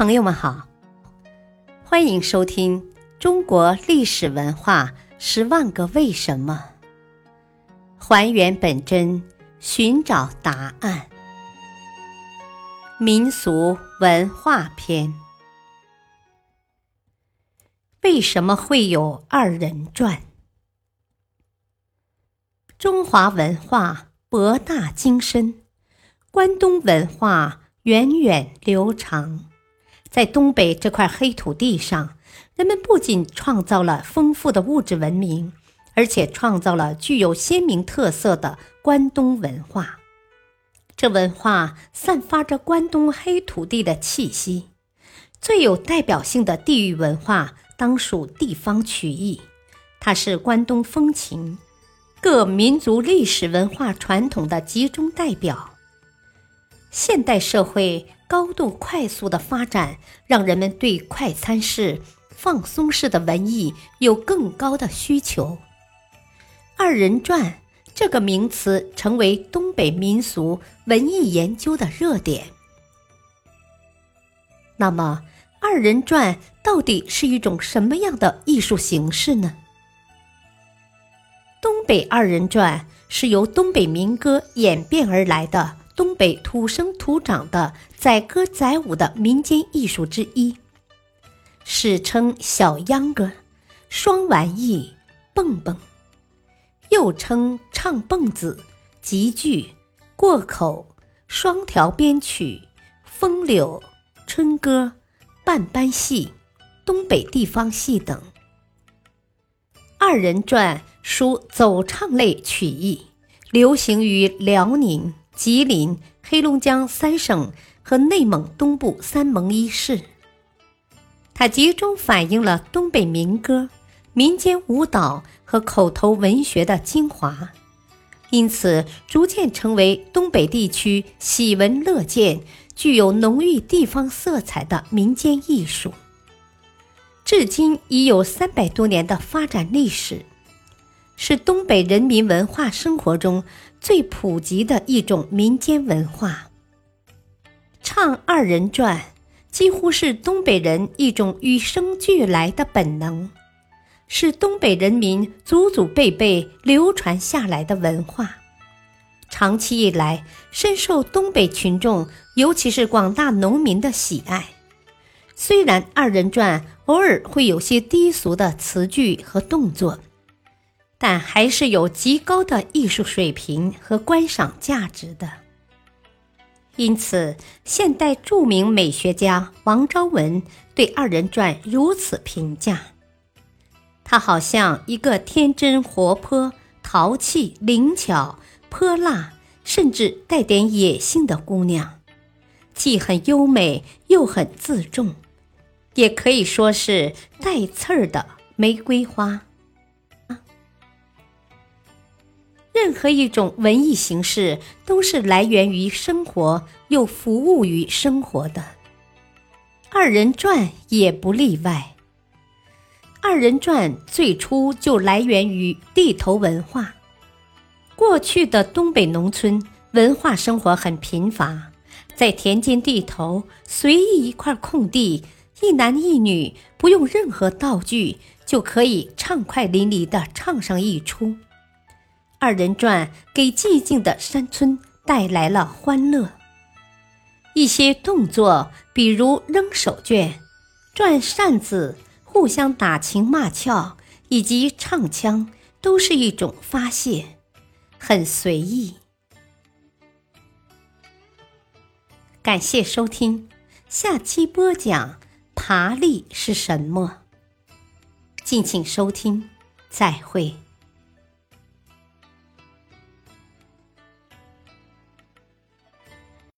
朋友们好，欢迎收听《中国历史文化十万个为什么》，还原本真，寻找答案。民俗文化篇：为什么会有二人转？中华文化博大精深，关东文化源远流长。在东北这块黑土地上，人们不仅创造了丰富的物质文明，而且创造了具有鲜明特色的关东文化。这文化散发着关东黑土地的气息。最有代表性的地域文化当属地方曲艺，它是关东风情、各民族历史文化传统的集中代表。现代社会。高度快速的发展，让人们对快餐式、放松式的文艺有更高的需求。二人转这个名词成为东北民俗文艺研究的热点。那么，二人转到底是一种什么样的艺术形式呢？东北二人转是由东北民歌演变而来的。东北土生土长的载歌载舞的民间艺术之一，史称小秧歌、双玩意、蹦蹦，又称唱蹦子、集句、过口、双调编曲、风柳、春歌、半班戏、东北地方戏等。二人转属走唱类曲艺，流行于辽宁。吉林、黑龙江三省和内蒙东部三盟一市，它集中反映了东北民歌、民间舞蹈和口头文学的精华，因此逐渐成为东北地区喜闻乐见、具有浓郁地方色彩的民间艺术。至今已有三百多年的发展历史。是东北人民文化生活中最普及的一种民间文化。唱二人转几乎是东北人一种与生俱来的本能，是东北人民祖祖辈辈流传下来的文化，长期以来深受东北群众，尤其是广大农民的喜爱。虽然二人转偶尔会有些低俗的词句和动作。但还是有极高的艺术水平和观赏价值的。因此，现代著名美学家王昭文对二人转如此评价：他好像一个天真活泼、淘气灵巧、泼辣，甚至带点野性的姑娘，既很优美又很自重，也可以说是带刺儿的玫瑰花。任何一种文艺形式都是来源于生活又服务于生活的，二人转也不例外。二人转最初就来源于地头文化。过去的东北农村文化生活很贫乏，在田间地头随意一块空地，一男一女不用任何道具就可以畅快淋漓地唱上一出。二人转给寂静的山村带来了欢乐。一些动作，比如扔手绢、转扇子、互相打情骂俏，以及唱腔，都是一种发泄，很随意。感谢收听，下期播讲爬犁是什么？敬请收听，再会。